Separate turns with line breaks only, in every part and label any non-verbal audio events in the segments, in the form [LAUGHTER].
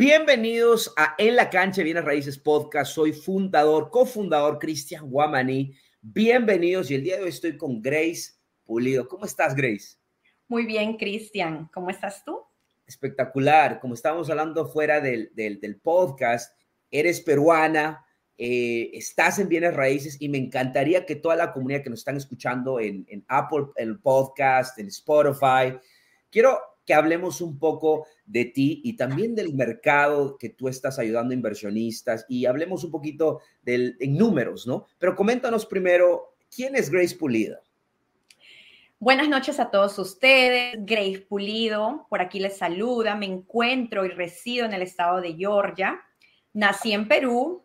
Bienvenidos a En la cancha Bienes Raíces Podcast. Soy fundador, cofundador Cristian Guamaní. Bienvenidos y el día de hoy estoy con Grace Pulido. ¿Cómo estás, Grace?
Muy bien, Cristian. ¿Cómo estás tú?
Espectacular. Como estábamos hablando fuera del, del, podcast, eres peruana, eh, estás en Bienes Raíces y me encantaría que toda la comunidad que nos están escuchando en, en Apple, el podcast, en Spotify, quiero que hablemos un poco de ti y también del mercado que tú estás ayudando a inversionistas y hablemos un poquito del, en números, ¿no? Pero coméntanos primero, ¿quién es Grace Pulido?
Buenas noches a todos ustedes. Grace Pulido, por aquí les saluda. Me encuentro y resido en el estado de Georgia. Nací en Perú,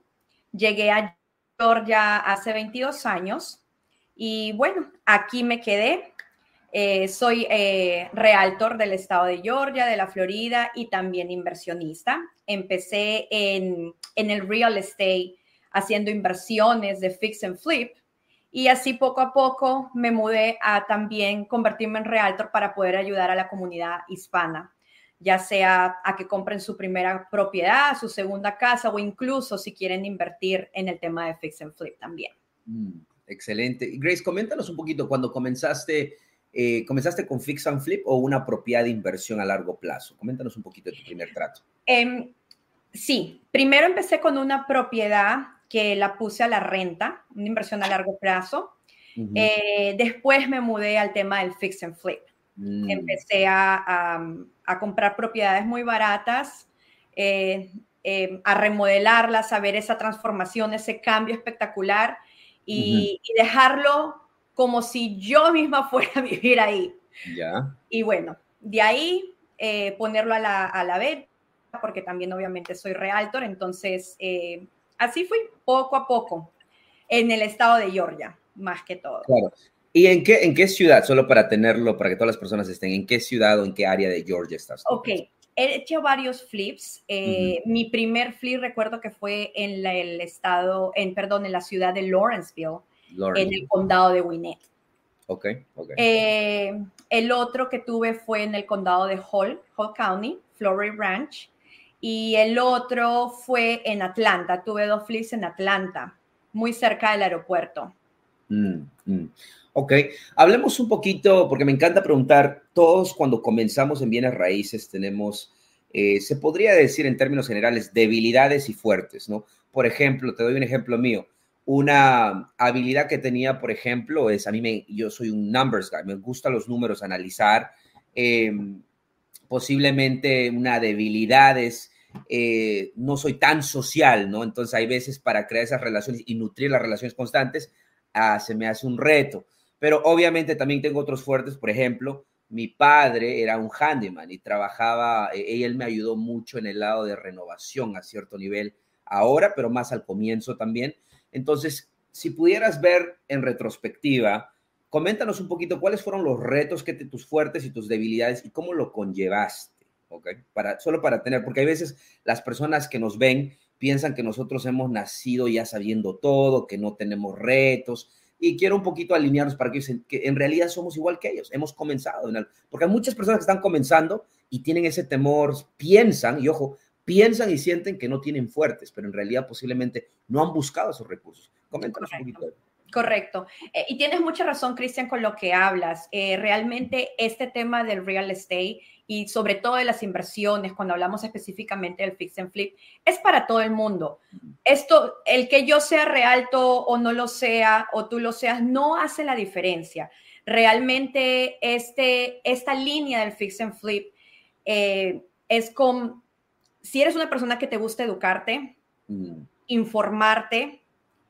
llegué a Georgia hace 22 años y bueno, aquí me quedé eh, soy eh, realtor del estado de Georgia, de la Florida y también inversionista. Empecé en, en el real estate haciendo inversiones de fix and flip y así poco a poco me mudé a también convertirme en realtor para poder ayudar a la comunidad hispana, ya sea a que compren su primera propiedad, su segunda casa o incluso si quieren invertir en el tema de fix and flip también.
Mm, excelente. Grace, coméntanos un poquito cuando comenzaste eh, ¿comenzaste con Fix and Flip o una propiedad de inversión a largo plazo? Coméntanos un poquito de tu primer trato.
Em, sí, primero empecé con una propiedad que la puse a la renta, una inversión a largo plazo. Eh, después me mudé al tema del Fix and Flip. Mm. Empecé a, comprar propiedades muy baratas, eh, em, a remodelarlas, a ver esa transformación, ese cambio espectacular y, y dejarlo como si yo misma [LAUGHS] fuera a vivir ahí.
Ya.
Y bueno, de ahí eh, ponerlo a la, a la venta, porque también obviamente soy realtor, entonces eh, así fui poco a poco en el estado de Georgia, más que todo.
Claro. ¿Y en qué, en qué ciudad, solo para tenerlo, para que todas las personas estén, en qué ciudad o en qué área de Georgia estás?
Ok, he hecho varios flips. Eh, mi primer flip recuerdo que fue en el estado, en, perdón, en la ciudad de Lawrenceville en el condado de Winnet.
Ok, ok.
Eh, el otro que tuve fue en el condado de Hall, Hall County, Florida Ranch. Y el otro fue en Atlanta. Tuve dos flips en Atlanta, muy cerca del aeropuerto.
Mm, mm. Ok, hablemos un poquito, porque me encanta preguntar, todos cuando comenzamos en bienes raíces tenemos, eh, se podría decir en términos generales, debilidades y fuertes, ¿no? Por ejemplo, te doy un ejemplo mío una habilidad que tenía, por ejemplo, es a mí me, yo soy un numbers guy, me gustan los números, analizar. Em, posiblemente una debilidad es eh, no soy tan social, ¿no? Entonces hay veces para crear esas relaciones y nutrir las relaciones constantes, ah, se me hace un reto. Pero obviamente también tengo otros fuertes, por ejemplo, mi padre era un handyman y trabajaba, eh, él me ayudó mucho en el lado de renovación a cierto nivel ahora, pero más al comienzo también. Entonces, si pudieras ver en retrospectiva, coméntanos un poquito cuáles fueron los retos que te, tus fuertes y tus debilidades y cómo lo conllevaste, ¿ok? Para, solo para tener, porque hay veces las personas que nos ven piensan que nosotros hemos nacido ya sabiendo todo, que no tenemos retos, y quiero un poquito alinearnos para que, que en realidad somos igual que ellos, hemos comenzado, en porque hay muchas personas que están comenzando y tienen ese temor, piensan, y ojo, piensan y sienten que no tienen fuertes, pero en realidad posiblemente no han buscado esos recursos. Coméntanos un poquito.
Correcto. Eh, y tienes mucha razón, Cristian, con lo que hablas. Eh, realmente este tema del real estate y sobre todo de las inversiones, cuando hablamos específicamente del fix and flip, es para todo el mundo. Esto, el que yo sea realto o no lo sea, o tú lo seas, no hace la diferencia. Realmente este, esta línea del fix and flip eh, es con si eres una persona que te gusta educarte, mm. informarte,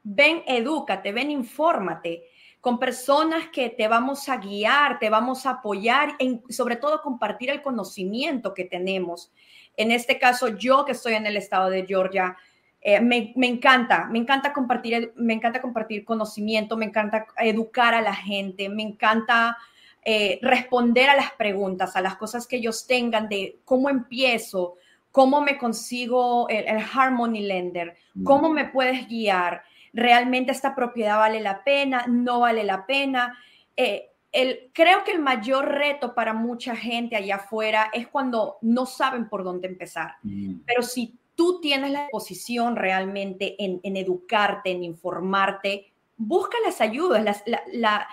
ven, edúcate, ven, infórmate con personas que te vamos a guiar, te vamos a apoyar, y sobre todo compartir el conocimiento que tenemos. En este caso, yo que estoy en el estado de Georgia, eh, me, encanta, me encanta compartir, me encanta compartir conocimiento, me encanta educar a la gente, me encanta eh, responder a las preguntas, a las cosas que ellos tengan de cómo empiezo, ¿Cómo me consigo el, Harmony Lender? ¿Cómo me puedes guiar? ¿Realmente esta propiedad vale la pena? ¿No vale la pena? Eh, el, creo que el mayor reto para mucha gente allá afuera es cuando no saben por dónde empezar. Mm. Pero si tú tienes la posición realmente en, educarte, en informarte, busca las ayudas. la,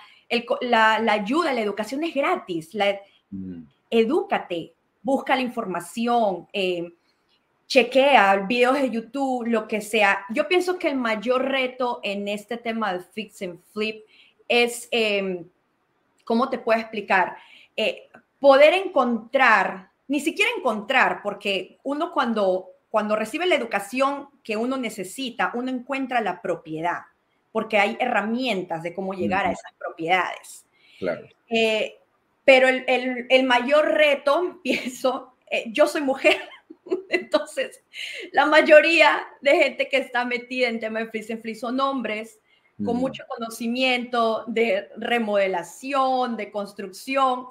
ayuda, la educación es gratis. La, mm. Edúcate, busca la información. Eh, chequea videos de YouTube, lo que sea. Yo pienso que el mayor reto en este tema del fix and flip es, em, ¿cómo te puedo explicar? Eh, poder encontrar, ni siquiera encontrar, porque uno cuando, cuando recibe la educación que uno necesita, uno encuentra la propiedad, porque hay herramientas de cómo llegar a esas propiedades.
Claro.
Eh, pero el, el, mayor reto, [LAUGHS] pienso, eh, yo soy mujer, [LAUGHS] Entonces, la mayoría de gente que está metida en tema de freeze son hombres con mm. mucho conocimiento de remodelación, de construcción.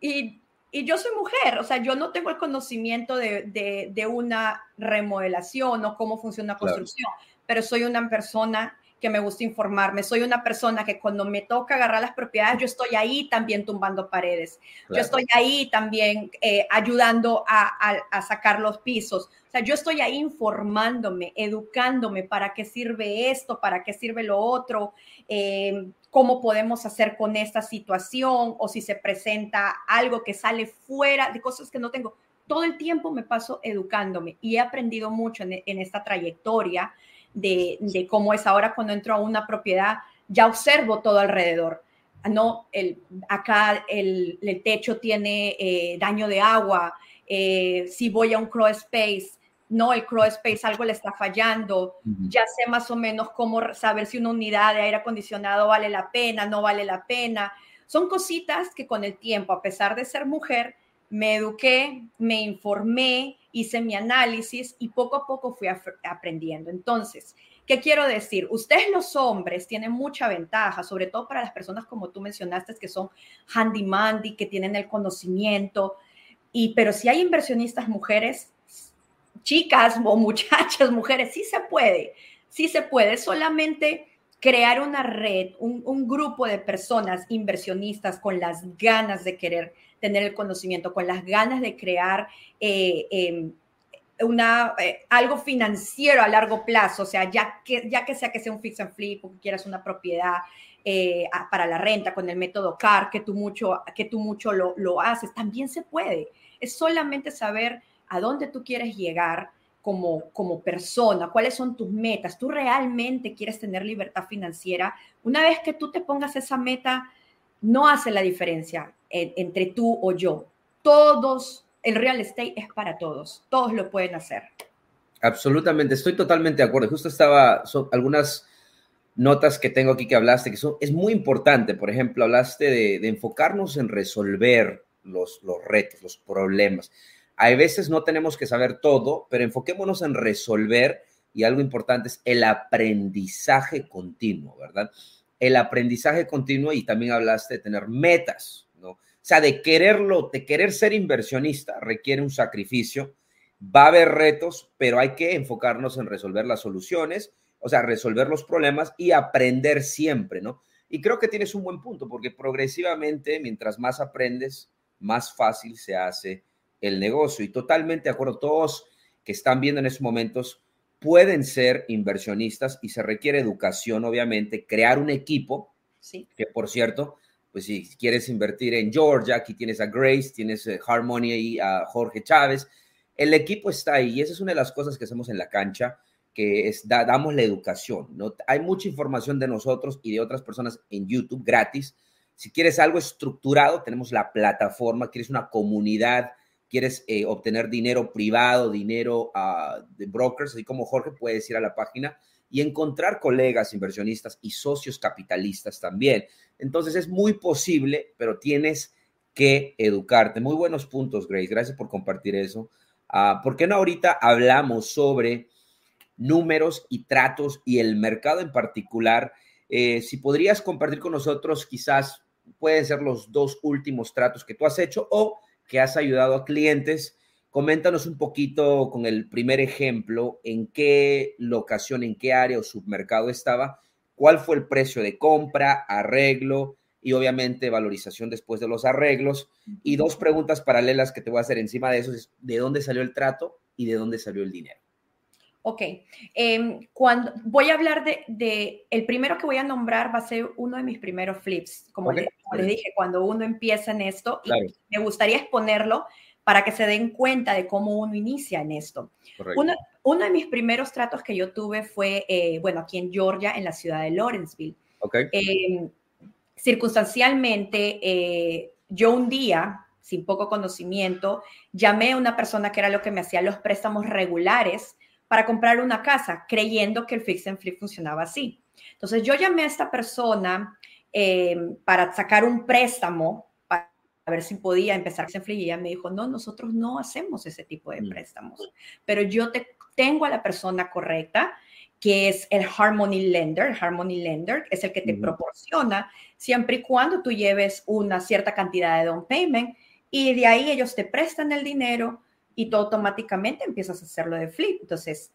Y, yo soy mujer, o sea, yo no tengo el conocimiento de, una remodelación o cómo funciona una construcción, pero soy una persona que me gusta informarme. Soy una persona que cuando me toca agarrar las propiedades, yo estoy ahí también tumbando paredes. Yo estoy ahí también eh, ayudando a, sacar los pisos. O sea, yo estoy ahí informándome, educándome para qué sirve esto, para qué sirve lo otro, eh, cómo podemos hacer con esta situación o si se presenta algo que sale fuera de cosas que no tengo. Todo el tiempo me paso educándome y he aprendido mucho en, en esta trayectoria de, cómo es ahora cuando entro a una propiedad, ya observo todo alrededor. No, el, acá el, techo tiene eh, daño de agua. Eh, si voy a un crawl space, no, el crawl space algo le está fallando. Ya sé más o menos cómo saber si una unidad de aire acondicionado vale la pena, no vale la pena. Son cositas que con el tiempo, a pesar de ser mujer, me eduqué, me informé, hice mi análisis y poco a poco fui aprendiendo. Entonces, ¿qué quiero decir? Ustedes los hombres tienen mucha ventaja, sobre todo para las personas como tú mencionaste, que son handy-mandy, que tienen el conocimiento, y, pero si hay inversionistas mujeres, chicas o muchachas, mujeres, sí se puede, sí se puede, solamente crear una red, un, un grupo de personas inversionistas con las ganas de querer tener el conocimiento, con las ganas de crear eh, em, una, eh, algo financiero a largo plazo, o sea, ya que, ya que sea que sea un fix and flip o que quieras una propiedad eh, para la renta con el método CAR, que tú mucho, que tú mucho lo, lo haces, también se puede. Es solamente saber a dónde tú quieres llegar, como, como, persona, cuáles son tus metas, tú realmente quieres tener libertad financiera, una vez que tú te pongas esa meta, no hace la diferencia entre tú o yo. Todos, el real estate es para todos, todos lo pueden hacer.
Absolutamente, estoy totalmente de acuerdo. Justo estaba, son algunas notas que tengo aquí que hablaste, que son, es muy importante. Por ejemplo, hablaste de, enfocarnos en resolver los, los retos, los problemas. Hay veces no tenemos que saber todo, pero enfoquémonos en resolver y algo importante es el aprendizaje continuo, ¿verdad? El aprendizaje continuo y también hablaste de tener metas, o sea, de quererlo, de querer ser inversionista requiere un sacrificio. Va a haber retos, pero hay que enfocarnos en resolver las soluciones, o sea, resolver los problemas y aprender siempre, ¿no? Y creo que tienes un buen punto, porque progresivamente, mientras más aprendes, más fácil se hace el negocio. Y totalmente de acuerdo, todos que están viendo en estos momentos pueden ser inversionistas y se requiere educación, obviamente, crear un equipo, sí. que por cierto, pues si quieres invertir en Georgia, aquí tienes a Grace, tienes a eh, Harmony y a Jorge Chávez. El equipo está ahí y esa es una de las cosas que hacemos en la cancha, que es damos la educación. ¿no? Hay mucha información de nosotros y de otras personas en YouTube gratis. Si quieres algo estructurado, tenemos la plataforma, quieres una comunidad, quieres eh, obtener dinero privado, dinero uh, de brokers, así como Jorge, puedes ir a la página y encontrar colegas inversionistas y socios capitalistas también. Entonces es muy posible, pero tienes que educarte. Muy buenos puntos, Grace. Gracias por compartir eso. Uh, ¿Por qué no ahorita hablamos sobre números y tratos y el mercado en particular? Eh, si podrías compartir con nosotros, quizás pueden ser los dos últimos tratos que tú has hecho o que has ayudado a clientes Coméntanos un poquito con el primer ejemplo, en qué locación, en qué área o submercado estaba, cuál fue el precio de compra, arreglo y obviamente valorización después de los arreglos. Y dos preguntas paralelas que te voy a hacer encima de eso es, ¿de dónde salió el trato y de dónde salió el dinero?
Ok, em, cuando voy a hablar de, el primero que voy a nombrar va a ser uno de mis primeros flips, como, les, dije, cuando uno empieza en esto, y me gustaría exponerlo para que se den cuenta de cómo uno inicia en esto. Uno, uno, de mis primeros tratos que yo tuve fue, eh, bueno, aquí en Georgia, en la ciudad de Lawrenceville.
Okay.
Em, circunstancialmente, eh, yo un día, sin poco conocimiento, llamé a una persona que era lo que me hacía los préstamos regulares para comprar una casa, creyendo que el fix and flip funcionaba así. Entonces yo llamé a esta persona em, para sacar un préstamo a ver si podía empezar a y ella me dijo, no, nosotros no hacemos ese tipo de mm. préstamos, pero yo te, tengo a la persona correcta, que es el Harmony Lender. El Harmony Lender es el que te proporciona siempre y cuando tú lleves una cierta cantidad de down payment y de ahí ellos te prestan el dinero y tú automáticamente empiezas a hacerlo de flip. Entonces,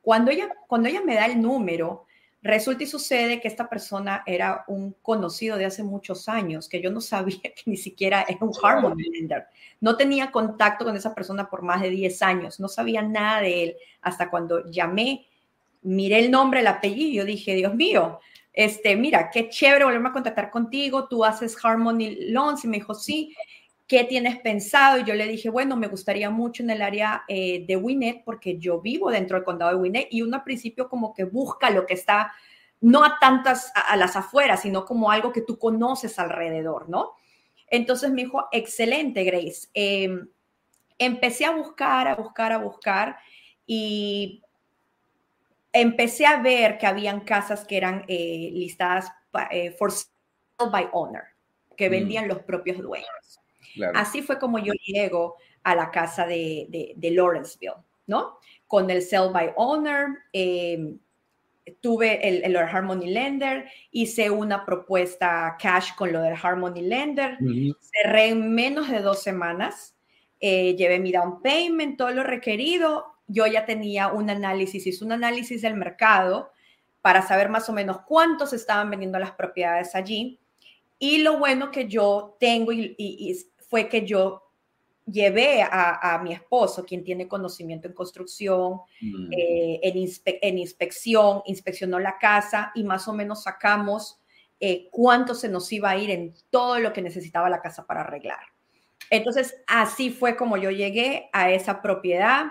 cuando ella, cuando ella me da el número, Resulta y sucede que esta persona era un conocido de hace muchos años, que yo no sabía [LAUGHS] que ni siquiera era un Harmony Lender. No tenía contacto con esa persona por más de 10 años, no sabía nada de él hasta cuando llamé, miré el nombre, el apellido y yo dije, Dios mío, este, mira, qué chévere volverme a contactar contigo, tú haces Harmony Loans y me dijo, sí, ¿qué tienes pensado? Y yo le dije, bueno, me gustaría mucho en el área eh, de Winnet porque yo vivo dentro del condado de Winnet y uno al principio como que busca lo que está, no a tantas, a, las afueras, sino como algo que tú conoces alrededor, ¿no? Entonces me dijo, excelente, Grace. Em, empecé a buscar, a buscar, a buscar y empecé a ver que habían casas que eran eh, listadas eh, for sale by owner, que mm. vendían los propios dueños. Así fue como yo llego a la casa de, de, Lawrenceville, ¿no? Con el Sell by Owner, em, tuve el, el, Harmony Lender, hice una propuesta cash con lo del Harmony Lender, cerré en menos de dos semanas, eh, llevé mi down payment, todo lo requerido, yo ya tenía un análisis, hice un análisis del mercado para saber más o menos cuántos estaban vendiendo las propiedades allí. Y lo bueno que yo tengo y, y fue que yo llevé a, mi esposo, quien tiene conocimiento en construcción, mm. eh, en, inspección, inspeccionó la casa y más o menos sacamos eh, cuánto se nos iba a ir en todo lo que necesitaba la casa para arreglar. Entonces, así fue como yo llegué a esa propiedad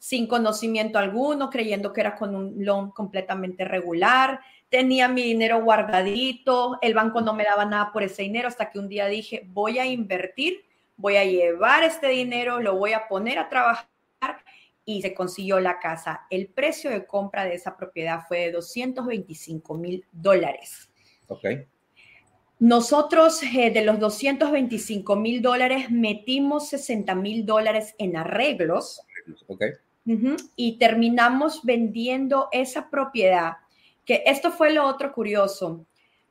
sin conocimiento alguno, creyendo que era con un loan completamente regular. Tenía mi dinero guardadito, el banco no me daba nada por ese dinero hasta que un día dije, voy a invertir, voy a llevar este dinero, lo voy a poner a trabajar y se consiguió la casa. El precio de compra de esa propiedad fue de 225 mil dólares.
Ok.
Nosotros eh, de los 225 mil dólares metimos 60 mil dólares en arreglos.
Ok
y terminamos vendiendo esa propiedad, que esto fue lo otro curioso.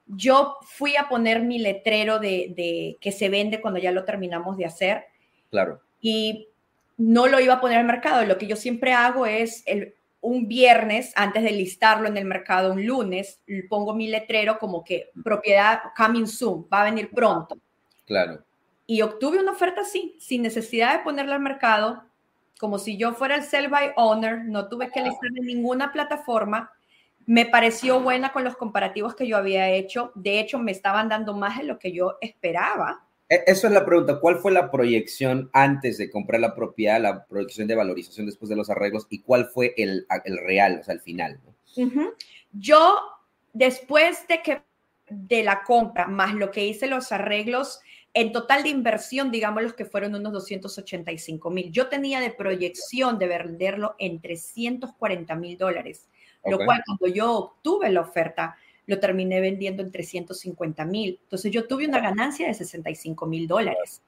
Yo fui a poner mi letrero de, que se vende cuando ya lo terminamos de hacer.
Claro.
Y no lo iba a poner al mercado. Lo que yo siempre hago es el, un viernes, antes de listarlo en el mercado, un lunes, pongo mi letrero como que propiedad coming soon, va a venir pronto.
Claro.
Y obtuve una oferta así, sin necesidad de ponerla al mercado como si yo fuera el sell by owner, no tuve que listar en ninguna plataforma. Me pareció buena con los comparativos que yo había hecho. De hecho, me estaban dando más de lo que yo esperaba.
E, eso es la pregunta. ¿Cuál fue la proyección antes de comprar la propiedad, la proyección de valorización después de los arreglos y cuál fue el, el real, o sea, el final?
Yo, después de que de la compra, más lo que hice los arreglos, en total de inversión, digamos los que fueron unos 285 mil. Yo tenía de proyección de venderlo en 340 mil dólares, lo cual cuando yo obtuve la oferta, lo terminé vendiendo en 350 mil. Entonces yo tuve una ganancia de 65 mil dólares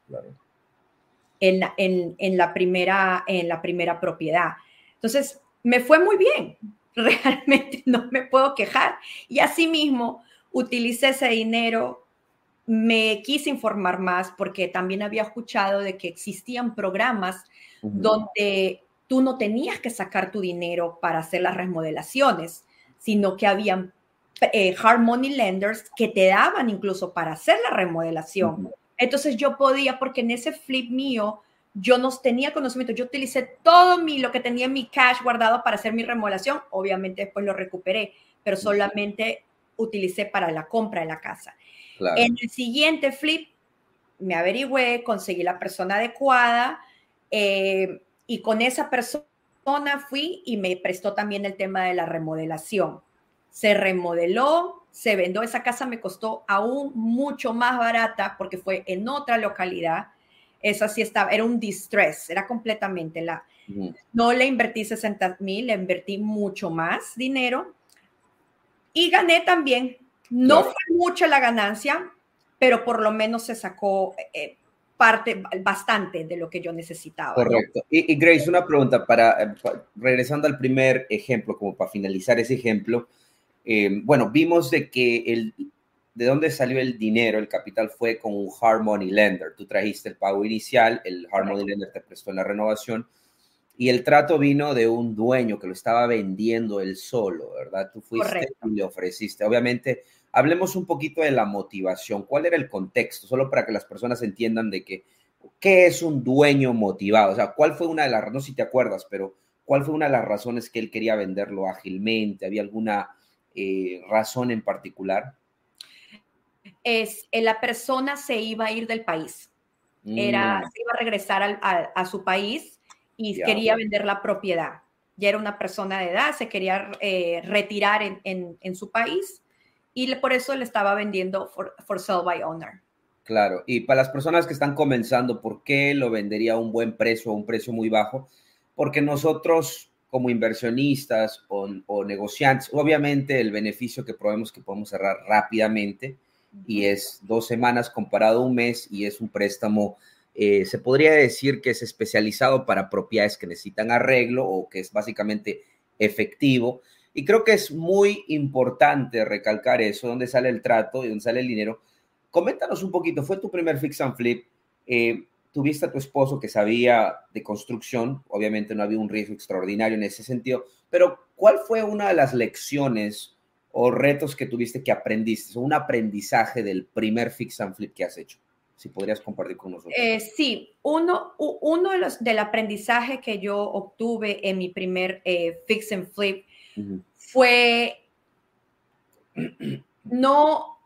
en, en, en, la primera, en la primera propiedad. Entonces me fue muy bien, [LAUGHS] realmente no me puedo quejar. Y asimismo, utilicé ese dinero me quise informar más porque también había escuchado de que existían programas donde tú no tenías que sacar tu dinero para hacer las remodelaciones, sino que habían eh, hard money lenders que te daban incluso para hacer la remodelación. Entonces yo podía, porque en ese flip mío, yo no tenía conocimiento, yo utilicé todo mi, lo que tenía en mi cash guardado para hacer mi remodelación, obviamente después lo recuperé, pero solamente utilicé para la compra de la casa. En el siguiente flip, me averigüé, conseguí la persona adecuada eh, y con esa persona fui y me prestó también el tema de la remodelación. Se remodeló, se vendió, esa casa me costó aún mucho más barata porque fue en otra localidad. Esa sí estaba, era un distress, era completamente la... No le invertí 60 mil, le invertí mucho más dinero y gané también. No fue mucha la ganancia, pero por lo menos se sacó eh, parte, bastante de lo que yo necesitaba.
Correcto. Y, Grace, una pregunta para, eh, regresando al primer ejemplo, como para finalizar ese ejemplo. Eh, bueno, vimos de que el, de dónde salió el dinero, el capital fue con un hard money lender. Tú trajiste el pago inicial, el hard money lender te prestó en la renovación y el trato vino de un dueño que lo estaba vendiendo él solo, ¿verdad? Tú fuiste y le ofreciste. Obviamente, hablemos un poquito de la motivación. ¿Cuál era el contexto? Solo para que las personas entiendan de que, ¿qué es un dueño motivado? O sea, ¿cuál fue una de las, no sé si te acuerdas, pero cuál fue una de las razones que él quería venderlo ágilmente? ¿Había alguna eh, razón en particular?
Es, eh, la persona se iba a ir del país. Era, mm. se iba a regresar a su país y quería vender la propiedad. Ya era una persona de edad, se quería eh, retirar en, su país y por eso le estaba vendiendo for, for sale by owner.
Claro, y para las personas que están comenzando, ¿por qué lo vendería a un buen precio, a un precio muy bajo? Porque nosotros como inversionistas o, o negociantes, obviamente el beneficio que probemos que podemos cerrar rápidamente y es dos semanas comparado a un mes y es un préstamo eh, se podría decir que es especializado para propiedades que necesitan arreglo o que es básicamente efectivo. Y creo que es muy importante recalcar eso, dónde sale el trato y dónde sale el dinero. Coméntanos un poquito, fue tu primer fix and flip, eh, tuviste a tu esposo que sabía de construcción, obviamente no había un riesgo extraordinario en ese sentido, pero ¿cuál fue una de las lecciones o retos que tuviste que aprendiste, o un aprendizaje del primer fix and flip que has hecho? si podrías compartir con nosotros.
Eh, sí, uno, uno de los, del aprendizaje que yo obtuve en mi primer eh, fix and flip fue no,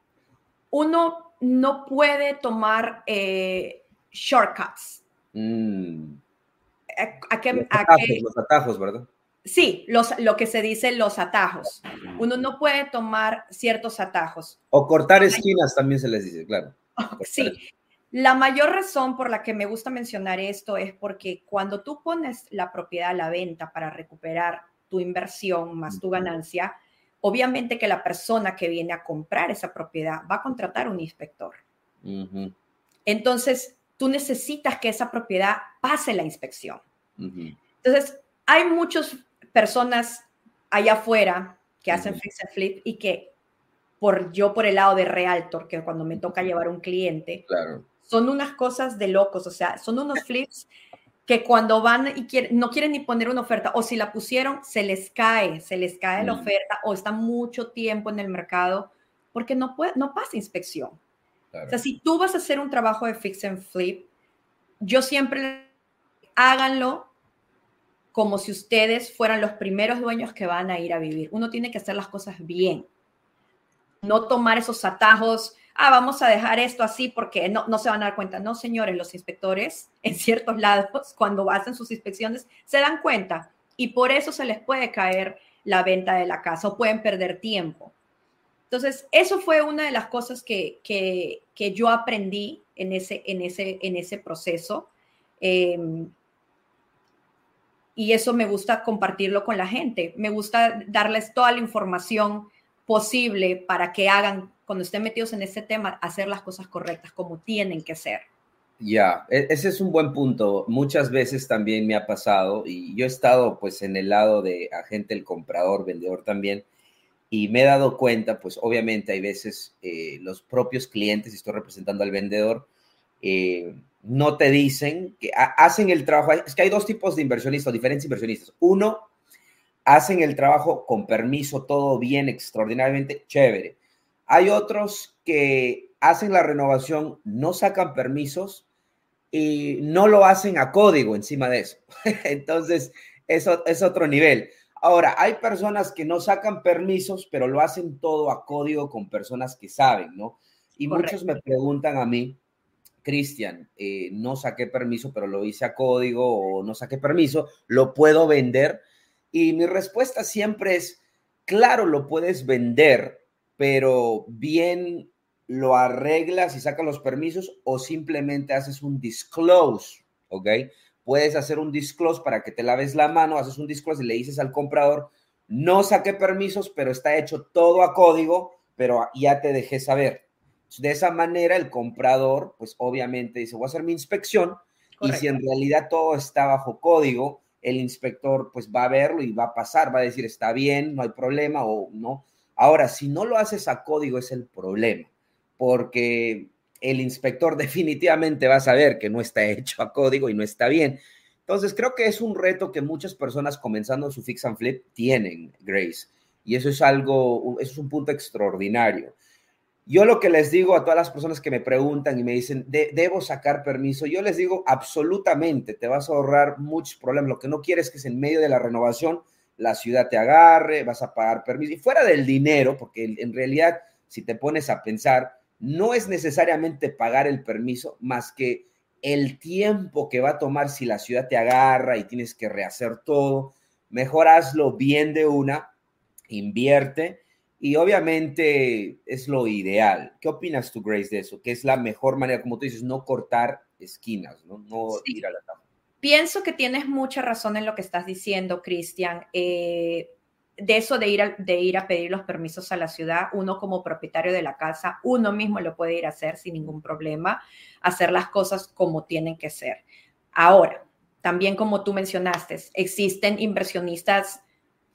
uno no puede tomar eh, shortcuts. Mm.
¿A, qué, los, atajos, los, atajos, ¿verdad?
Sí, los, lo que se dice los atajos. Uno no puede tomar ciertos atajos.
O cortar esquinas también se les dice, claro.
Sí, la mayor razón por la que me gusta mencionar esto es porque cuando tú pones la propiedad a la venta para recuperar tu inversión más tu ganancia, obviamente que la persona que viene a comprar esa propiedad va a contratar un inspector. Entonces, tú necesitas que esa propiedad pase la inspección. Entonces, hay muchas personas allá afuera que hacen fix and flip y que por yo por el lado de realtor, que cuando me toca llevar un cliente, claro. son unas cosas de locos, o sea, son unos [LAUGHS] flips que cuando van y quieren, no quieren ni poner una oferta, o si la pusieron, se les cae, se les cae la mm. oferta, o está mucho tiempo en el mercado, porque no, puede, no pasa inspección. O sea, si tú vas a hacer un trabajo de fix and flip, yo siempre háganlo como si ustedes fueran los primeros dueños que van a ir a vivir. Uno tiene que hacer las cosas bien. No tomar esos atajos ah, vamos a dejar esto así porque no, no se van a dar cuenta. No, señores, los inspectores [LAUGHS] en ciertos lados, cuando hacen sus inspecciones, se dan cuenta y por eso se les puede caer la venta de la casa o pueden perder tiempo. Entonces, eso fue una de las cosas que, que, que yo aprendí en ese, en ese, en ese proceso. Em, y eso me gusta compartirlo con la gente. Me gusta darles toda la información posible para que hagan cuando estén metidos en ese tema, hacer las cosas correctas como tienen que ser.
Ya, e-, ese es un buen punto. Muchas veces también me ha pasado y yo he estado pues en el lado de agente, el comprador, vendedor también, y me he dado cuenta, pues obviamente hay veces eh, los propios clientes, y estoy representando al vendedor, eh, no te dicen que hacen el trabajo. Es que hay dos tipos de inversionistas, diferentes inversionistas. Uno hacen el trabajo con permiso, todo bien, extraordinariamente chévere. Hay otros que hacen la renovación, no sacan permisos y no lo hacen a código encima de eso. [LAUGHS] Entonces, eso es otro nivel. Ahora, hay personas que no sacan permisos, pero lo hacen todo a código con personas que saben, ¿no? Y muchos me preguntan a mí, Cristian, eh, no saqué permiso, pero lo hice a código o no saqué permiso, ¿lo puedo vender? Y mi respuesta siempre es, claro, lo puedes vender, pero bien lo arreglas y sacas los permisos o simplemente haces un disclose, ¿ok? Puedes hacer un disclose para que te laves la mano, haces un disclose y le dices al comprador, no saqué permisos, pero está hecho todo a código, pero ya te dejé saber. De esa manera el comprador, pues obviamente dice, voy a hacer mi inspección y si en realidad todo está bajo código, el inspector pues va a verlo y va a pasar, va a decir, está bien, no hay problema o no. Ahora, si no lo haces a código es el problema porque el inspector [LAUGHS] definitivamente va a saber que no está hecho a código y no está bien. Entonces, creo que es un reto que muchas personas comenzando su fix and flip tienen, Grace. Y eso es algo, eso es un punto extraordinario. Yo lo que les digo a todas las personas que me preguntan y me dicen, ¿debo sacar permiso? Yo les digo, absolutamente, te vas a ahorrar muchos problemas. Lo que no quieres es que en medio de la renovación la ciudad te agarre, vas a pagar permiso. Y fuera del dinero, porque en realidad, si te pones a pensar, no es necesariamente pagar el permiso, más que el tiempo que va a tomar si la ciudad te agarra y tienes que rehacer todo. Mejor hazlo bien de una, invierte y obviamente es lo ideal. ¿Qué opinas tú, Grace, de eso? Que es la mejor manera, como tú dices, no cortar esquinas, no, no ir a la cama.
Pienso que tienes mucha razón en lo que estás diciendo, Cristian. Eh, de eso de ir, a, de ir a pedir los permisos a la ciudad, uno como propietario de la casa, uno mismo lo puede ir a hacer sin ningún problema, hacer las cosas como tienen que ser. Ahora, también como tú mencionaste, existen inversionistas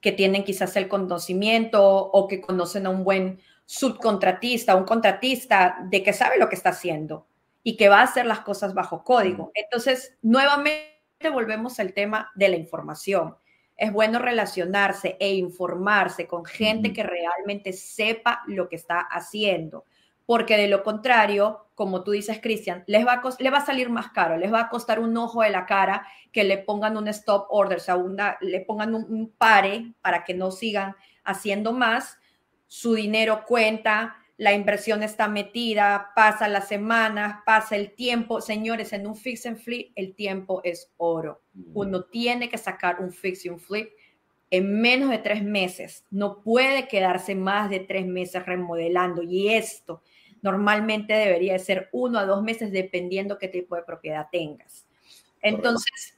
que tienen quizás el conocimiento o que conocen a un buen subcontratista, un contratista de que sabe lo que está haciendo y que va a hacer las cosas bajo código. Entonces, nuevamente volvemos al tema de la información. Es bueno relacionarse e informarse con gente que realmente sepa lo que está haciendo, porque de lo contrario, como tú dices, Cristian, les va, a va a salir más caro, les va a costar un ojo de la cara que le pongan un stop order, o sea, una, le pongan un pare para que no sigan haciendo más, su dinero cuenta, la inversión está metida, pasa las semanas, pasa el tiempo. Señores, en un fix and flip el tiempo es oro. Uno tiene que sacar un fix y un flip en menos de tres meses. No puede quedarse más de tres meses remodelando. Y esto normalmente debería ser uno a dos meses dependiendo qué tipo de propiedad tengas. Entonces,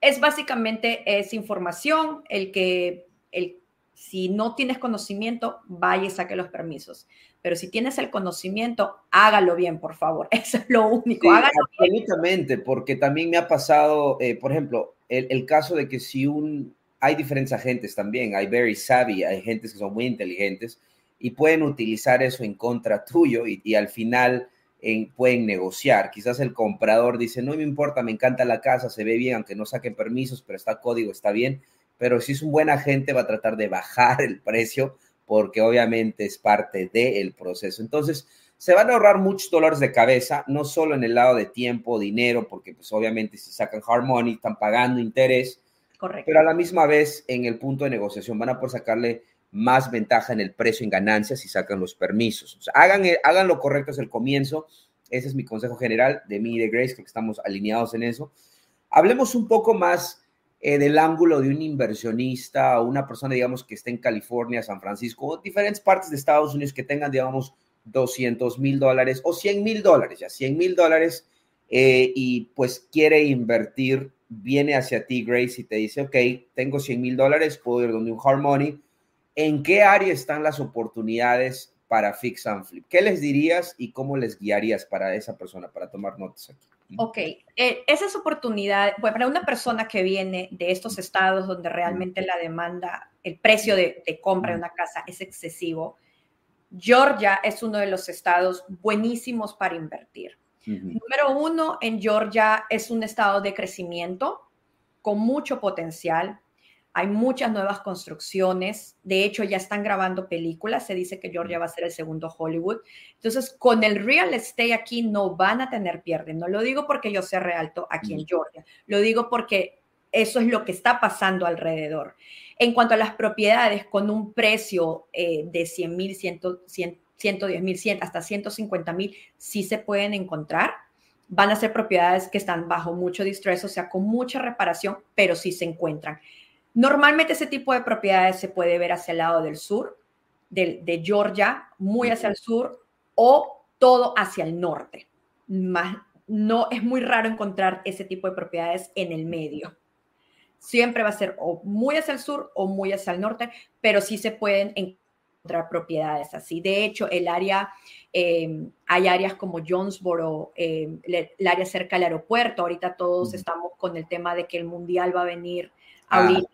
es básicamente esa información el que el si no tienes conocimiento, vaya y saque los permisos. Pero si tienes el conocimiento, hágalo bien, por favor. [LAUGHS] Eso es lo único.
absolutamente, porque también me ha pasado, eh, por ejemplo, el, caso de que si un... Hay diferentes agentes también, hay very savvy, hay agentes que son muy inteligentes y pueden utilizar eso en contra tuyo y, al final pueden negociar. Quizás el comprador dice, no me importa, me encanta la casa, se ve bien, aunque no saquen permisos, pero está código, está bien pero si es un buen agente va a tratar de bajar [LAUGHS] el precio porque obviamente es parte del proceso. Entonces, se van a ahorrar muchos dolores de cabeza, no solo en el lado de tiempo, dinero, porque pues obviamente si sacan hard money están pagando interés,
Correcto.
pero a la misma vez en el punto de negociación van a poder sacarle más ventaja en el precio en ganancias si sacan los permisos. O sea, hagan, hagan lo correcto desde el comienzo. Ese es mi consejo general de mí y de Grace, que estamos alineados en eso. Hablemos un poco más eh, del ángulo de un inversionista o una persona, digamos, que esté en California, San Francisco, o diferentes partes de Estados Unidos que tengan, digamos, 200 mil dólares o 100 mil dólares, ya 100 mil dólares, eh, y pues quiere invertir, viene hacia ti, Grace, y te dice, ok, tengo 100 mil dólares, puedo ir donde un hard. ¿En qué área están las oportunidades para Fix and Flip? ¿Qué les dirías y cómo les guiarías para esa persona, para tomar notas aquí?
Ok, eh, esa es oportunidad, bueno, para una persona que viene de estos estados donde realmente la demanda, el precio de, compra de una casa es excesivo, Georgia es uno de los estados buenísimos para invertir. Número uno, en Georgia es un estado de crecimiento con mucho potencial. Hay muchas nuevas construcciones. De hecho, ya están grabando películas. Se dice que Georgia va a ser el segundo Hollywood. Entonces, con el real estate aquí no van a tener pierde. No lo digo porque yo sea realto aquí en Georgia. Lo digo porque eso es lo que está pasando alrededor. En cuanto a las propiedades, con un precio eh, de 100 mil, 110 mil, hasta 150 mil, sí se pueden encontrar. Van a ser propiedades que están bajo mucho distress, o sea, con mucha reparación, pero sí se encuentran. Normalmente ese tipo de propiedades se puede ver hacia el lado del sur, de, Georgia, muy hacia el sur, o todo hacia el norte. no es muy raro encontrar ese tipo de propiedades en el medio siempre va a ser o muy hacia el sur o muy hacia el norte, pero sí se pueden encontrar propiedades así. De hecho, el área, em, hay áreas como Jonesboro, em, el área cerca del aeropuerto, ahorita todos estamos con el tema de que el mundial va a venir ah. ahorita.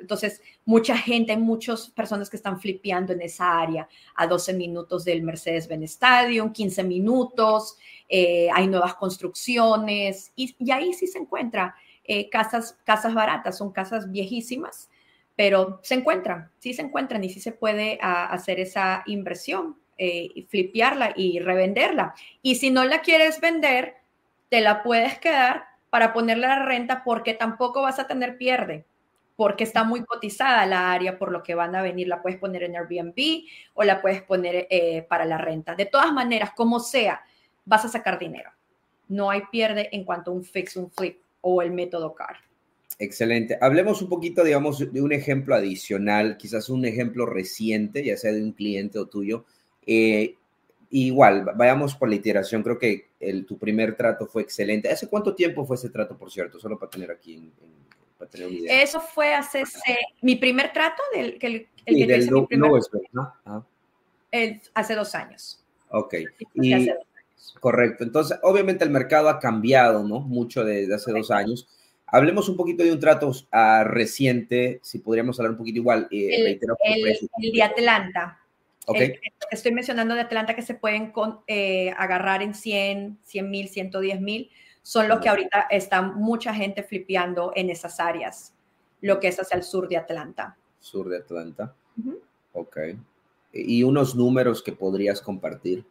entonces, mucha gente, hay muchas personas que están flipeando en esa área a 12 minutos del Mercedes-Benz Stadium, 15 minutos, eh, hay nuevas construcciones y, ahí sí se encuentra eh, casas, casas baratas, son casas viejísimas, pero se encuentran, sí se encuentran y sí se puede hacer esa inversión, eh, flipearla y revenderla. Y si no la quieres vender, te la puedes quedar para ponerle la renta porque tampoco vas a tener pierde, porque está muy cotizada la área por lo que van a venir. La puedes poner en Airbnb o la puedes poner eh, para la renta. De todas maneras, como sea, vas a sacar dinero. No hay pierde en cuanto a un fix, un flip o el método CAR.
Excelente. Hablemos un poquito, digamos, de un ejemplo adicional, quizás un ejemplo reciente, ya sea de un cliente o tuyo. Eh, igual, vayamos por la iteración. Creo que el, tu primer trato fue excelente. ¿Hace cuánto tiempo fue ese trato, por cierto? Solo para tener aquí, para tener una idea.
Eso fue hace, mi primer trato, del, que el,
el que del
¿no? hace dos años.
Ok. y, Correcto. Entonces, obviamente el mercado ha cambiado, ¿no? Mucho desde hace dos años. Hablemos un poquito de un trato uh, reciente, si podríamos hablar un poquito igual.
Eh, el, el, de Atlanta. Okay. estoy mencionando de Atlanta que se pueden eh, agarrar en 100, 100 mil, 110 mil. Son los que ahorita está mucha gente flipeando en esas áreas, lo que es hacia el sur de Atlanta.
Sur de Atlanta. Ok. ¿Y unos números que podrías compartir?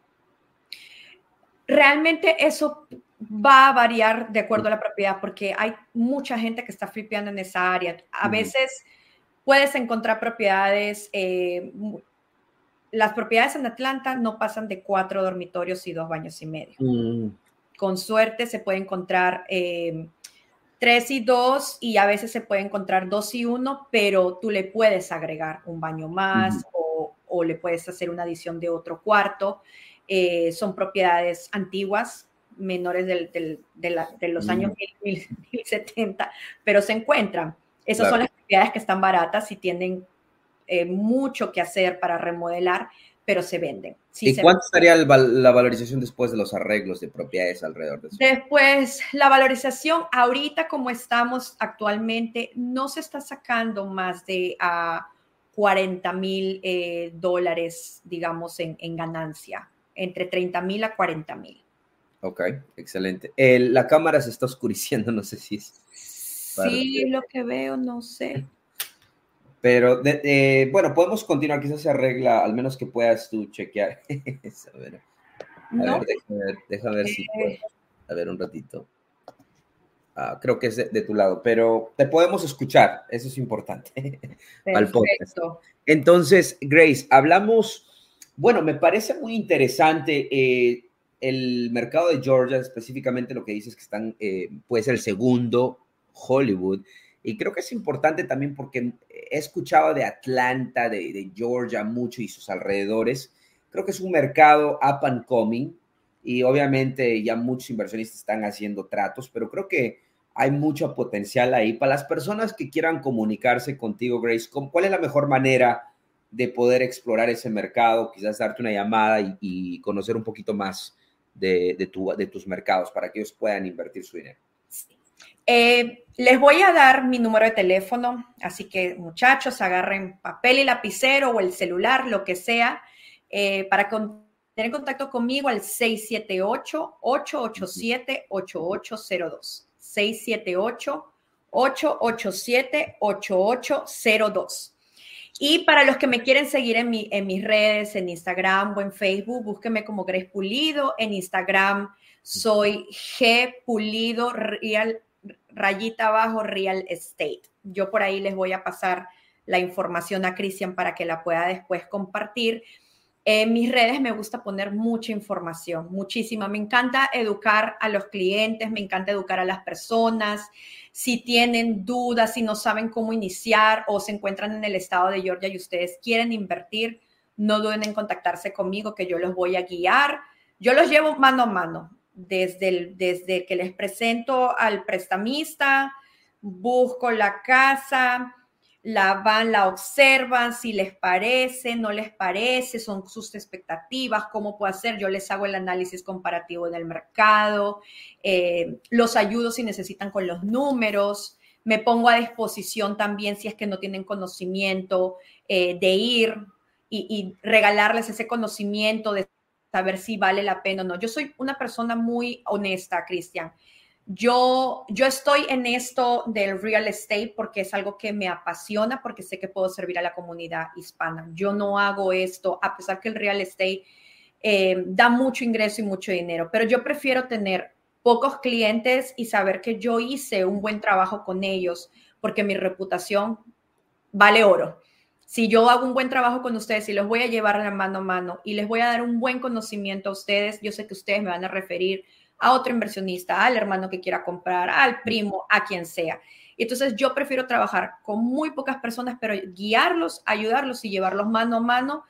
realmente eso va a variar de acuerdo a la propiedad porque hay mucha gente que está flipeando en esa área. A veces puedes encontrar propiedades, eh, las propiedades en Atlanta no pasan de cuatro dormitorios y dos baños y medio. Mm. Con suerte se puede encontrar eh, tres y dos y a veces se puede encontrar dos y uno, pero tú le puedes agregar un baño más o, o, le puedes hacer una adición de otro cuarto. Eh, son propiedades antiguas, menores de los años 1070, pero se encuentran. Esas son las propiedades que están baratas y tienen eh, mucho que hacer para remodelar, pero se venden.
¿Y cuánto estaría la valorización después de los arreglos de propiedades alrededor de eso?
Después, la valorización, ahorita como estamos actualmente, no se está sacando más de a 40 mil eh, dólares, digamos, en, en ganancia entre 30 mil a 40 mil.
Ok, excelente. la cámara se está oscureciendo, [LAUGHS] no sé si es.
Sí, lo que veo, no sé.
Pero, bueno, podemos continuar, quizás se arregla, al menos que puedas tú chequear. [LAUGHS] a ver, a ver, déjame ver, si puedo. A ver, un ratito. Ah, creo que es de, tu lado, pero te podemos escuchar, eso es importante. [LAUGHS] Perfecto. Entonces, Grace, hablamos bueno, me parece muy interesante eh, el mercado de Georgia, específicamente lo que dices que están, eh, puede ser el segundo Hollywood. Y creo que es importante también porque he escuchado de Atlanta, de, Georgia mucho y sus alrededores. Creo que es un mercado up and coming y obviamente ya muchos inversionistas están haciendo tratos, pero creo que hay mucho potencial ahí. Para las personas que quieran comunicarse contigo, Grace, ¿cuál es la mejor manera de poder explorar ese mercado, quizás darte una llamada y, conocer un poquito más de, de, tus mercados para que ellos puedan invertir su dinero.
Eh, les voy a dar mi número de teléfono, así que muchachos, agarren papel y lapicero o el celular, lo que sea, eh, para tener contacto conmigo al 678-887-8802. 887-8802. Y para los que me quieren seguir en, mi, mis redes, en Instagram o en Facebook, búsquenme como Grace Pulido. En Instagram soy G Pulido Real, rayita abajo Real Estate. Yo por ahí les voy a pasar la información a Cristian para que la pueda después compartir. En mis redes me gusta poner mucha información, muchísima. Me encanta educar a los clientes, me encanta educar a las personas. Si tienen dudas, si no saben cómo iniciar o se encuentran en el estado de Georgia y ustedes quieren invertir, no duden en contactarse conmigo que yo los voy a guiar. Yo los llevo mano a mano, desde, desde que les presento al prestamista, busco la casa, la van, la observan, si les parece, no les parece, son sus expectativas, cómo puede ser. Yo les hago el análisis comparativo del mercado, eh, los ayudo si necesitan con los números, me pongo a disposición también si es que no tienen conocimiento eh, de ir y, y regalarles ese conocimiento de saber si vale la pena o no. Yo soy una persona muy honesta, Cristian. Yo, yo estoy en esto del real estate porque es algo que me apasiona, porque sé que puedo servir a la comunidad hispana. Yo no hago esto, a pesar que el real estate eh, da mucho ingreso y mucho dinero, pero yo prefiero tener pocos clientes y saber que yo hice un buen trabajo con ellos, porque mi reputación vale oro. Si yo hago un buen trabajo con ustedes y los voy a llevar de mano a mano y les voy a dar un buen conocimiento a ustedes, yo sé que ustedes me van a referir a otro inversionista, al hermano que quiera comprar, al primo, a quien sea. Entonces yo prefiero trabajar con muy pocas personas, pero guiarlos, ayudarlos y llevarlos mano a mano,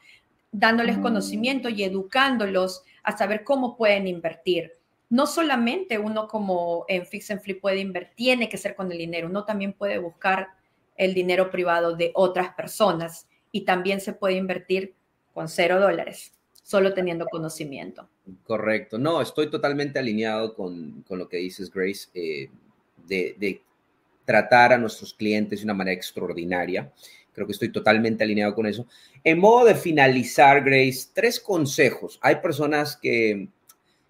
dándoles conocimiento y educándolos a saber cómo pueden invertir. No solamente uno como en Fix and Flip puede invertir, tiene que ser con el dinero, uno también puede buscar el dinero privado de otras personas y también se puede invertir con cero dólares solo teniendo conocimiento.
Correcto. No, estoy totalmente alineado con, lo que dices, Grace, eh, de, tratar a nuestros clientes de una manera extraordinaria. Creo que estoy totalmente alineado con eso. En modo de finalizar, Grace, tres consejos. Hay personas que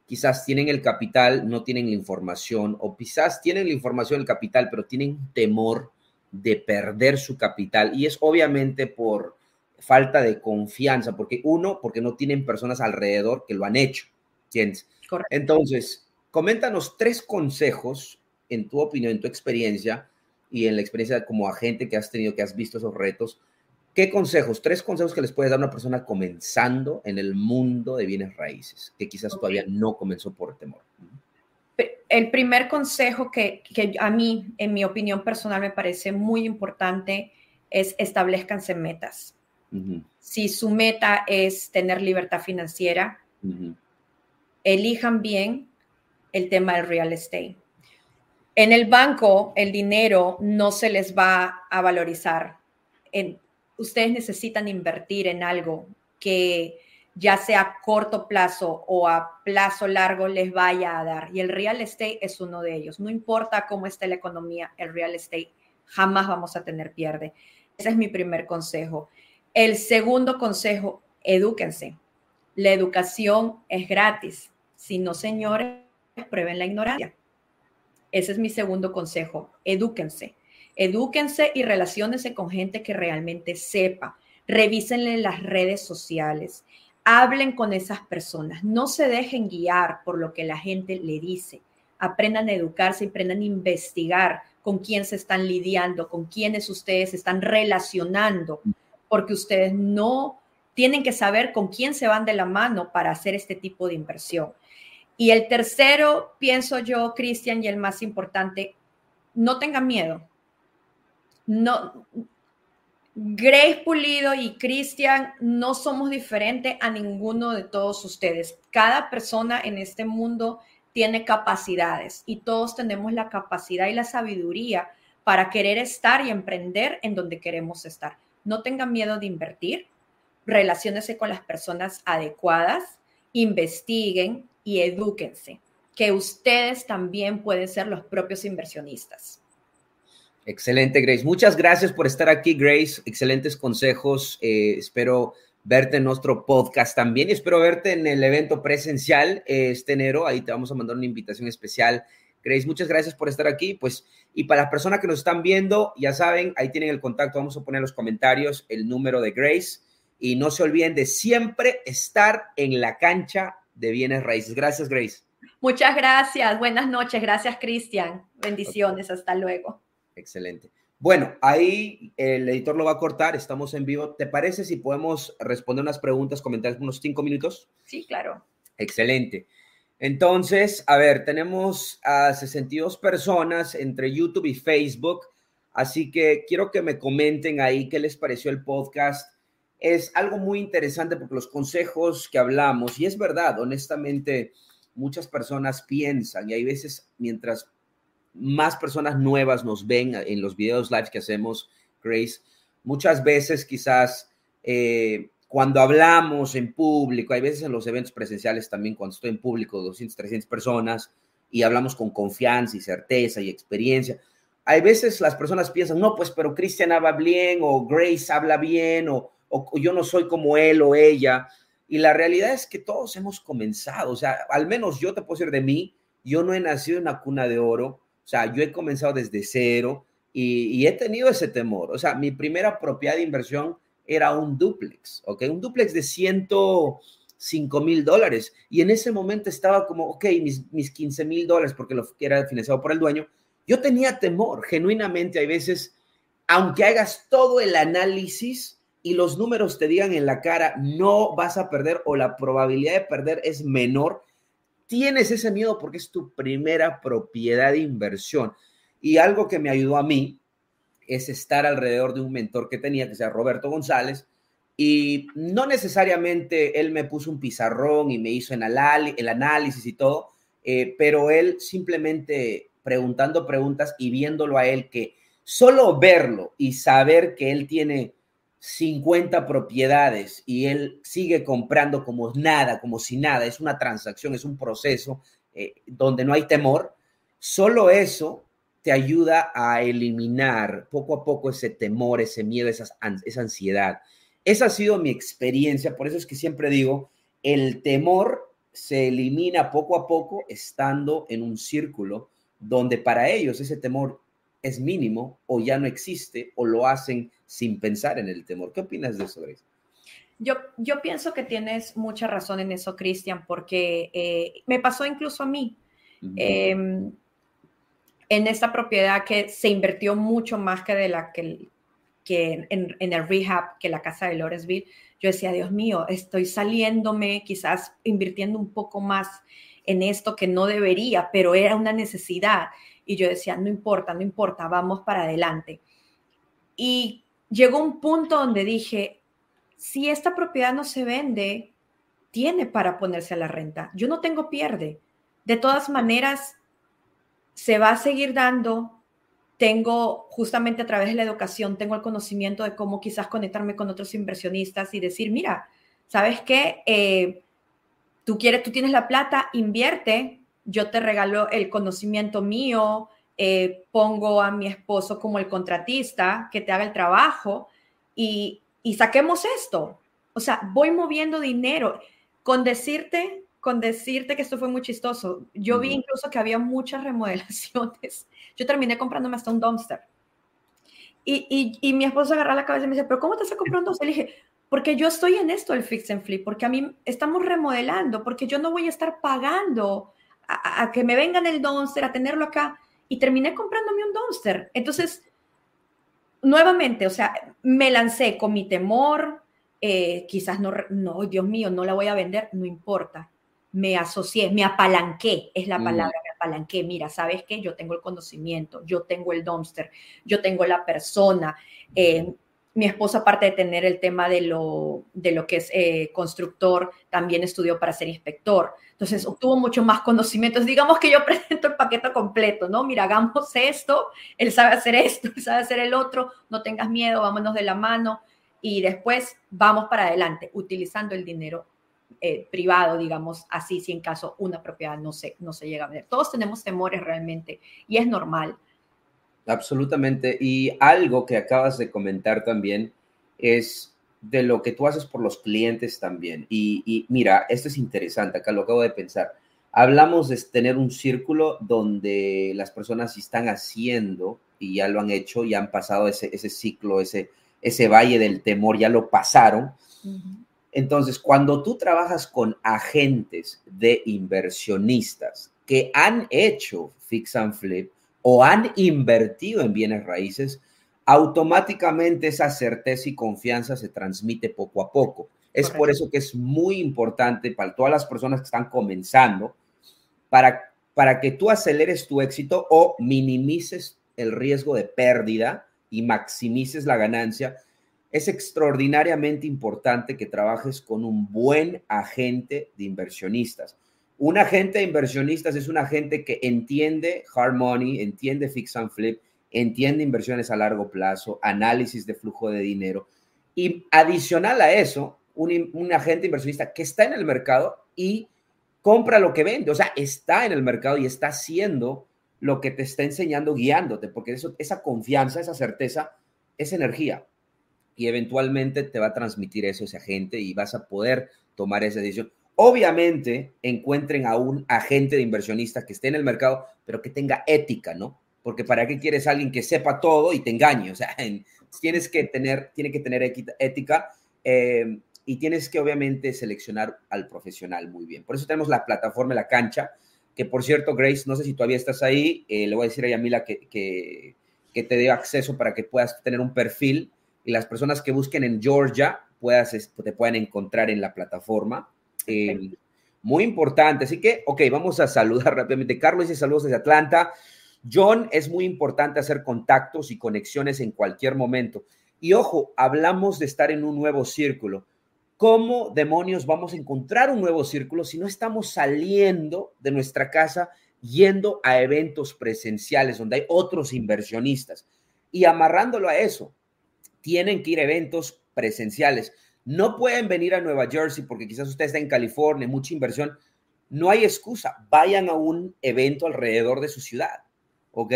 quizás tienen el capital, no tienen la información, o quizás tienen la información, el capital, pero tienen temor de perder su capital. Y es obviamente por falta de confianza, porque uno, porque no tienen personas alrededor que lo han hecho, ¿entiendes? Entonces, coméntanos tres consejos, en tu opinión, en tu experiencia y en la experiencia como agente que has tenido, que has visto esos retos. ¿Qué consejos, tres consejos que les puedes dar a una persona comenzando en el mundo de bienes raíces, que quizás todavía no comenzó por temor?
El primer consejo que, que a mí, en mi opinión personal, me parece muy importante es establezcanse metas si su meta es tener libertad financiera, elijan bien el tema del real estate. En el banco, el dinero no se les va a valorizar. ustedes necesitan invertir en algo que ya sea a corto plazo o a plazo largo les vaya a dar. Y el real estate es uno de ellos. No importa cómo esté la economía, el real estate jamás vamos a tener pierde. Ese es mi primer consejo. El segundo consejo, edúquense. La educación es gratis. Si no, señores, prueben la ignorancia. Ese es mi segundo consejo. Edúquense. Edúquense y relaciónense con gente que realmente sepa. Revísenle las redes sociales. Hablen con esas personas. No se dejen guiar por lo que la gente le dice. Aprendan a educarse aprendan a investigar con quién se están lidiando, con quiénes ustedes se están relacionando porque ustedes no tienen que saber con quién se van de la mano para hacer este tipo de inversión. Y el tercero, pienso yo, Cristian, y el más importante, no tengan miedo. No, Grace Pulido y Cristian no somos diferentes a ninguno de todos ustedes. Cada persona en este mundo tiene capacidades y todos tenemos la capacidad y la sabiduría para querer estar y emprender en donde queremos estar no tengan miedo de invertir, relaciónense con las personas adecuadas, investiguen y edúquense, que ustedes también pueden ser los propios inversionistas.
Excelente, Grace. Muchas gracias por estar aquí, Grace. Excelentes consejos. Eh, espero verte en nuestro podcast también y espero verte en el evento presencial este enero. Ahí te vamos a mandar una invitación especial Grace, muchas gracias por estar aquí. Pues, y para las personas que nos están viendo, ya saben, ahí tienen el contacto. Vamos a poner en los comentarios el número de Grace. Y no se olviden de siempre estar en la cancha de bienes raíces. Gracias, Grace.
Muchas gracias. Buenas noches. Gracias, Cristian. Bendiciones. Hasta luego.
Excelente. Bueno, ahí el editor lo va a cortar, estamos en vivo. ¿Te parece si podemos responder unas preguntas, comentarios, unos cinco minutos?
Sí, claro.
Excelente. Entonces, a ver, tenemos a 62 personas entre YouTube y Facebook, así que quiero que me comenten ahí qué les pareció el podcast. Es algo muy interesante porque los consejos que hablamos, y es verdad, honestamente, muchas personas piensan y hay veces mientras más personas nuevas nos ven en los videos live que hacemos, Grace, muchas veces quizás eh, cuando hablamos en público, hay veces en los eventos presenciales también, cuando estoy en público, 200, 300 personas, y hablamos con confianza y certeza y experiencia, hay veces las personas piensan, no, pues, pero Cristian habla bien, o Grace habla bien, o, o yo no soy como él o ella. Y la realidad es que todos hemos comenzado, o sea, al menos yo te puedo decir de mí, yo no he nacido en una cuna de oro, o sea, yo he comenzado desde cero y, he tenido ese temor. O sea, mi primera propiedad de inversión era un duplex, ¿ok? Un duplex de 105 mil dólares. Y en ese momento estaba como, ok, mis, mis 15 mil dólares, porque lo era financiado por el dueño. Yo tenía temor, genuinamente, hay veces, aunque hagas todo el análisis y los números te digan en la cara, no vas a perder o la probabilidad de perder es menor, tienes ese miedo porque es tu primera propiedad de inversión. Y algo que me ayudó a mí es estar alrededor de un mentor que tenía, que sea Roberto González, y no necesariamente él me puso un pizarrón y me hizo el análisis y todo, eh, pero él simplemente preguntando preguntas y viéndolo a él que solo verlo y saber que él tiene 50 propiedades y él sigue comprando como nada, como si nada, es una transacción, es un proceso eh, donde no hay temor, solo eso te ayuda a eliminar poco a poco ese temor, ese miedo, esa ansiedad. Esa ha sido mi experiencia, por eso es que siempre digo, el temor se elimina poco a poco estando en un círculo donde para ellos ese temor es mínimo o ya no existe o lo hacen sin pensar en el temor. ¿Qué opinas de eso, Grace?
Yo, yo pienso que tienes mucha razón en eso, Cristian, porque eh, me pasó incluso a mí. Em, en esta propiedad que se invirtió mucho más que de la que, que en, en, el rehab que la casa de Lawrenceville, yo decía, Dios mío, estoy saliéndome, quizás invirtiendo un poco más en esto que no debería, pero era una necesidad. Y yo decía, no importa, no importa, vamos para adelante. Y llegó un punto donde dije, si esta propiedad no se vende, tiene para ponerse a la renta. Yo no tengo pierde. De todas maneras, se va a seguir dando. Tengo justamente a través de la educación, tengo el conocimiento de cómo quizás conectarme con otros inversionistas y decir, mira, ¿sabes qué? Eh, tú quieres, tú tienes la plata, invierte, yo te regalo el conocimiento mío, eh, pongo a mi esposo como el contratista que te haga el trabajo y, saquemos esto. O sea, voy moviendo dinero. Con decirte, con decirte que esto fue muy chistoso, yo vi incluso que había muchas remodelaciones. [LAUGHS] Yo terminé comprándome hasta un dumpster. Y, y, mi esposo agarra la cabeza y me dice, pero ¿cómo te estás comprando un dumpster? Le dije, porque yo estoy en esto el fix and flip, porque a mí estamos remodelando, porque yo no voy a estar pagando a, que me vengan el dumpster, a tenerlo acá, y terminé comprándome un dumpster. Entonces, nuevamente, o sea, me lancé con mi temor, eh, quizás no, no, Dios mío, no la voy a vender, no importa. Me asocié, me apalanqué, es la mm. palabra, me apalanqué. Mira, ¿sabes qué? Yo tengo el conocimiento, yo tengo el dumpster, yo tengo la persona. Eh, mi esposa, aparte de tener el tema de lo, de lo que es eh, constructor, también estudió para ser inspector. Entonces, obtuvo mucho más conocimientos. Digamos que yo [LAUGHS] presento el paquete completo, ¿no? Mira, hagamos esto, él sabe hacer esto, él sabe hacer el otro, no tengas miedo, vámonos de la mano y después vamos para adelante, utilizando el dinero eh, privado, digamos así, si en caso una propiedad no se, no se llega a ver. Todos tenemos temores realmente y es normal
Absolutamente. Y algo que acabas de comentar también es de lo que tú haces por los clientes también. Y, mira, esto es interesante, acá lo acabo de pensar. hablamos de tener un círculo donde las personas están haciendo y ya lo han hecho, y han pasado ese, ese ciclo, ese, ese valle del temor, ya lo pasaron. Entonces, cuando tú trabajas con agentes de inversionistas que han hecho fix and flip o han invertido en bienes raíces, automáticamente esa certeza y confianza se transmite poco a poco. Es por eso que es muy importante para todas las personas que están comenzando, para, para que tú aceleres tu éxito o minimices el riesgo de pérdida y maximices la ganancia, es extraordinariamente importante que trabajes con un buen agente de inversionistas. Un agente de inversionistas es un agente que entiende hard money, entiende fix and flip, entiende inversiones a largo plazo, análisis de flujo de dinero. Y adicional a eso, un, agente inversionista que está en el mercado y compra lo que vende, o sea, está en el mercado y está haciendo lo que te está enseñando, guiándote, porque eso, esa confianza, esa certeza, es energía. Y eventualmente te va a transmitir eso ese agente y vas a poder tomar esa decisión. Obviamente, encuentren a un agente de inversionista que esté en el mercado, pero que tenga ética, ¿no? Porque para qué quieres alguien que sepa todo y te engañe, o sea, [LAUGHS] tienes que tener, tiene que tener ética eh, y tienes que obviamente seleccionar al profesional muy bien. Por eso tenemos la plataforma, la cancha, que por cierto, Grace, no sé si todavía estás ahí, eh, le voy a decir a Yamila que, que, que, te dé acceso para que puedas tener un perfil y las personas que busquen en Georgia puedas, te puedan encontrar en la plataforma. Muy importante, así que, ok, vamos a saludar [LAUGHS] rápidamente. Carlos dice saludos desde Atlanta. John, es muy importante hacer contactos y conexiones en cualquier momento. Y ojo, hablamos de estar en un nuevo círculo. ¿Cómo demonios vamos a encontrar un nuevo círculo si no estamos saliendo de nuestra casa yendo a eventos presenciales donde hay otros inversionistas? Y amarrándolo a eso, tienen que ir a eventos presenciales. No pueden venir a Nueva Jersey porque quizás usted está en California, mucha inversión. No hay excusa. Vayan a un evento alrededor de su ciudad. ¿Ok?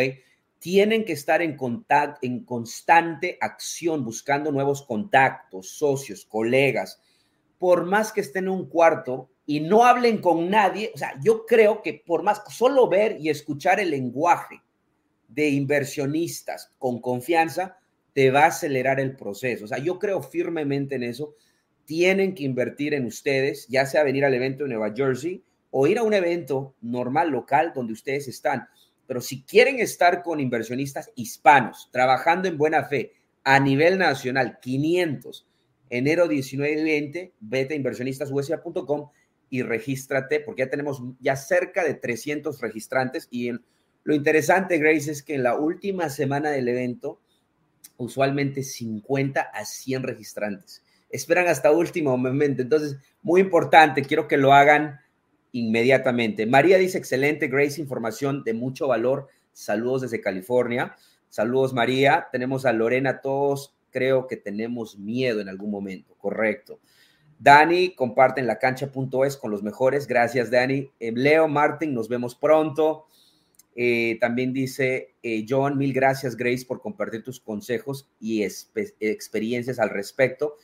Tienen que estar en, contacto, en constante acción, buscando nuevos contactos, socios, colegas, por más que estén en un cuarto y no hablen con nadie, o sea, yo creo que por más solo ver y escuchar el lenguaje de inversionistas con confianza, te va a acelerar el proceso. O sea, yo creo firmemente en eso. Tienen que invertir en ustedes, ya sea venir al evento de Nueva Jersey o ir a un evento normal, local, donde ustedes están. Pero si quieren estar con inversionistas hispanos, trabajando en buena fe a nivel nacional, 500, enero 19 y 20, vete a inversionistasusa.com y regístrate, porque ya tenemos ya cerca de 300 registrantes. Y lo interesante, Grace, es que en la última semana del evento, usualmente 50 a 100 registrantes. Esperan hasta último momento. Entonces, muy importante, quiero que lo hagan inmediatamente. María dice, excelente, Grace, información de mucho valor. Saludos desde California. Saludos, María. Tenemos a Lorena, todos creo que tenemos miedo en algún momento, correcto. Dani, comparten la cancha.es con los mejores. Gracias, Dani. Eh, Leo, Martin, nos vemos pronto. Eh, también dice eh, John, mil gracias, Grace, por compartir tus consejos y experiencias al respecto.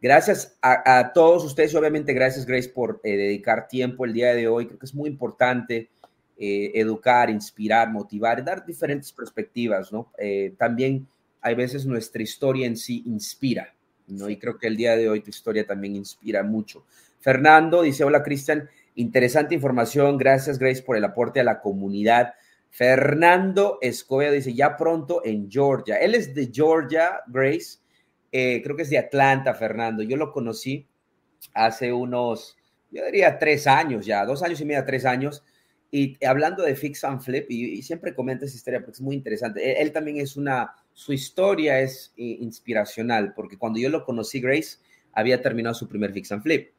Gracias a, todos ustedes y obviamente gracias, Grace, por dedicar tiempo el día de hoy. Creo que es muy importante educar, inspirar, motivar, dar diferentes perspectivas, ¿no? también hay veces nuestra historia en sí inspira, ¿no? Y creo que el día de hoy tu historia también inspira mucho. Fernando dice, hola Cristian, interesante información, gracias Grace por el aporte a la comunidad. Fernando Escobedo dice, ya pronto en Georgia. Él es de Georgia, Grace, eh, creo que es de Atlanta, Fernando. Yo lo conocí hace unos, yo diría tres años ya, dos años y medio, tres años. Y hablando de Fix and Flip, y, siempre comenta esa historia porque es muy interesante. él también es una su historia es eh, inspiracional, porque cuando yo lo conocí, Grace había terminado su primer fix and flip.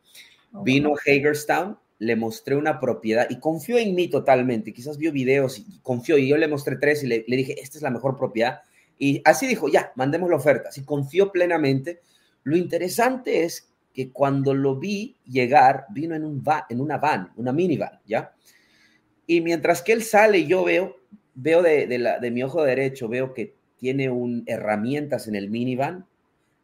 Oh, Vino a Hagerstown, le mostré una propiedad y confió en mí totalmente. Quizás vio videos y confió y yo le mostré tres y le, dije, esta es la mejor propiedad. Y así dijo, ya, mandemos la oferta. Así confió plenamente. Lo interesante es que cuando lo vi llegar, vino en, un en una van, una minivan, ¿ya? Y mientras que él sale, yo veo, veo de, de mi ojo derecho, veo que tiene un, herramientas en el minivan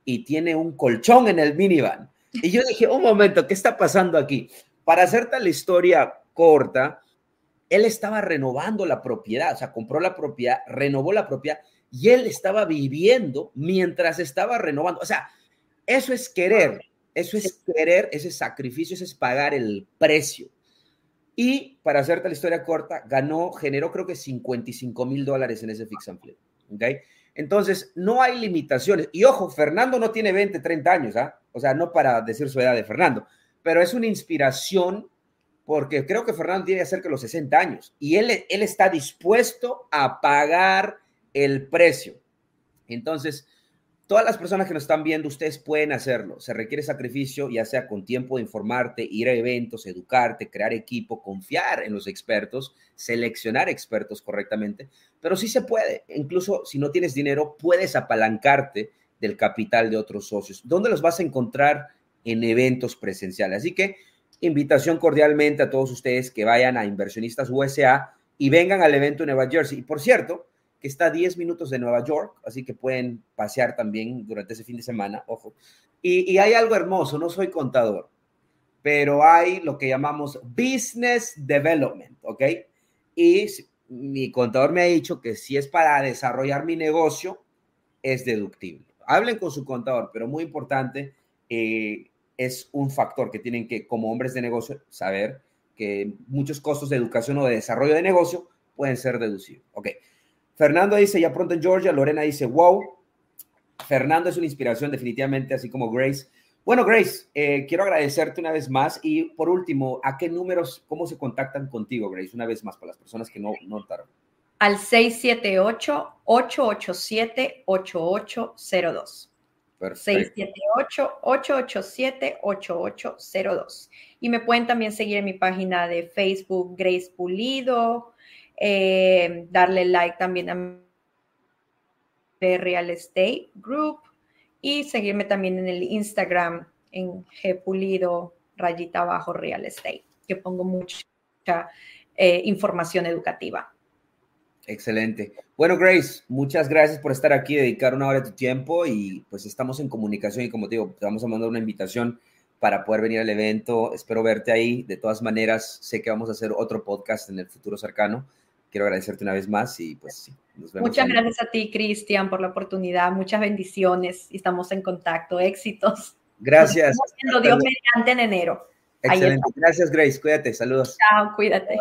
y tiene un colchón en el minivan. Y yo dije, un momento, ¿qué está pasando aquí? Para hacerte la historia corta, él estaba renovando la propiedad, o sea, compró la propiedad, renovó la propiedad y él estaba viviendo mientras estaba renovando. O sea, eso es querer, eso es querer, ese sacrificio, ese es pagar el precio. Y para hacerte la historia corta, ganó, generó creo que 55 mil dólares en ese fix and flip. ¿okay? Entonces, no hay limitaciones. Y ojo, Fernando no tiene 20, 30 años, ¿ah? O sea, no para decir su edad de Fernando, pero es una inspiración porque creo que Fernando tiene cerca de los 60 años y él, él está dispuesto a pagar el precio. Entonces, todas las personas que nos están viendo, ustedes pueden hacerlo. Se requiere sacrificio, ya sea con tiempo de informarte, ir a eventos, educarte, crear equipo, confiar en los expertos, seleccionar expertos correctamente, pero sí se puede. Incluso si no tienes dinero, puedes apalancarte del capital de otros socios. ¿Dónde los vas a encontrar? En eventos presenciales. Así que invitación cordialmente a todos ustedes que vayan a Inversionistas USA y vengan al evento en Nueva Jersey. Y por cierto, que está a 10 minutos de Nueva York, así que pueden pasear también durante ese fin de semana, ojo. Y, hay algo hermoso, no soy contador, pero hay lo que llamamos business development, ¿ok? Y mi contador me ha dicho que si es para desarrollar mi negocio, es deductible. Hablen con su contador, pero muy importante, eh, es un factor que tienen que, como hombres de negocio, saber que muchos costos de educación o de desarrollo de negocio pueden ser deducidos. Ok. Fernando dice, ya pronto en Georgia. Lorena dice, wow. Fernando es una inspiración definitivamente, así como Grace. Bueno, Grace, eh, quiero agradecerte una vez más y por último, ¿a qué números, cómo se contactan contigo, Grace? Una vez más, para las personas que no notaron.
Al 678-887-8802. 678-887-8802. Y me pueden también seguir en mi página de Facebook, Grace Pulido, eh, darle like también a de Real Estate Group y seguirme también en el Instagram en G Pulido, rayita abajo Real Estate, que pongo mucha eh, información educativa.
Excelente. Bueno, Grace, muchas gracias por estar aquí, dedicar una hora de tu tiempo y pues estamos en comunicación y como te digo, te vamos a mandar una invitación para poder venir al evento. Espero verte ahí. De todas maneras, sé que vamos a hacer otro podcast en el futuro cercano. Quiero agradecerte una vez más y pues sí,
nos vemos. Muchas gracias a ti, Cristian, por la oportunidad. Muchas bendiciones y estamos en contacto. Éxitos.
Gracias.
Dios mediante en enero.
Excelente. Gracias, Grace. Cuídate. Saludos.
Chao, cuídate.